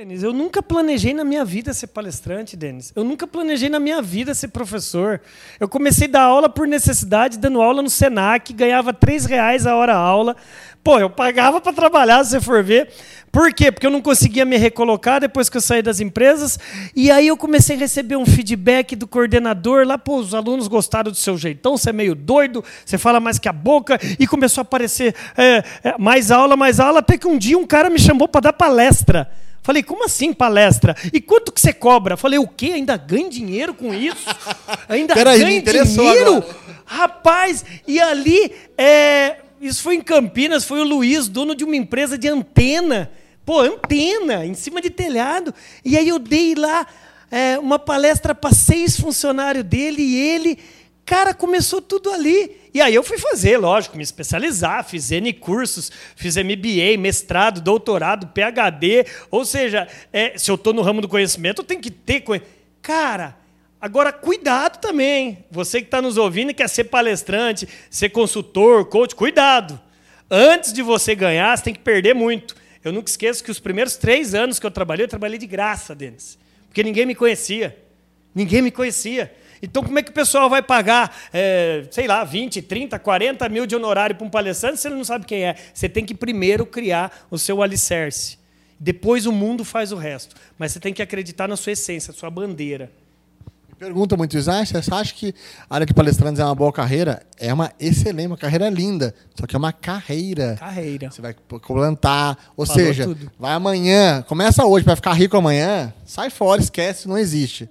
Denis, eu nunca planejei na minha vida ser palestrante, Denis. Eu nunca planejei na minha vida ser professor. Eu comecei a dar aula por necessidade, dando aula no Senac, ganhava três reais a hora aula. Pô, eu pagava para trabalhar, se você for ver. Por quê? Porque eu não conseguia me recolocar depois que eu saí das empresas. E aí eu comecei a receber um feedback do coordenador lá, pô, os alunos gostaram do seu jeitão, você é meio doido, você fala mais que a boca. E começou a aparecer é, é, mais aula, mais aula, até que um dia um cara me chamou para dar palestra. Falei, como assim palestra? E quanto que você cobra? Falei, o quê? Ainda ganha dinheiro com isso? Ainda ganha dinheiro? Agora. Rapaz, e ali, é, isso foi em Campinas, foi o Luiz, dono de uma empresa de antena. Pô, antena, em cima de telhado. E aí eu dei lá é, uma palestra para seis funcionários dele e ele. Cara, começou tudo ali. E aí eu fui fazer, lógico, me especializar, fiz N cursos, fiz MBA, mestrado, doutorado, PhD. Ou seja, é, se eu estou no ramo do conhecimento, eu tenho que ter conhecimento. Cara, Agora, cuidado também. Você que está nos ouvindo e quer ser palestrante, ser consultor, coach, cuidado. Antes de você ganhar, você tem que perder muito. Eu nunca esqueço que os primeiros três anos que eu trabalhei, eu trabalhei de graça, Denis. Porque ninguém me conhecia. Ninguém me conhecia. Então, como é que o pessoal vai pagar, é, sei lá, 20, 30, 40 mil de honorário para um palestrante se ele não sabe quem é? Você tem que primeiro criar o seu alicerce. Depois o mundo faz o resto. Mas você tem que acreditar na sua essência, na sua bandeira pergunta muito isso. Ah, você acha que a área de palestrantes é uma boa carreira? É uma excelente, uma carreira linda. Só que é uma carreira. Carreira. Você vai plantar. Ou Falou seja, tudo. vai amanhã, começa hoje para ficar rico amanhã, sai fora, esquece, não existe.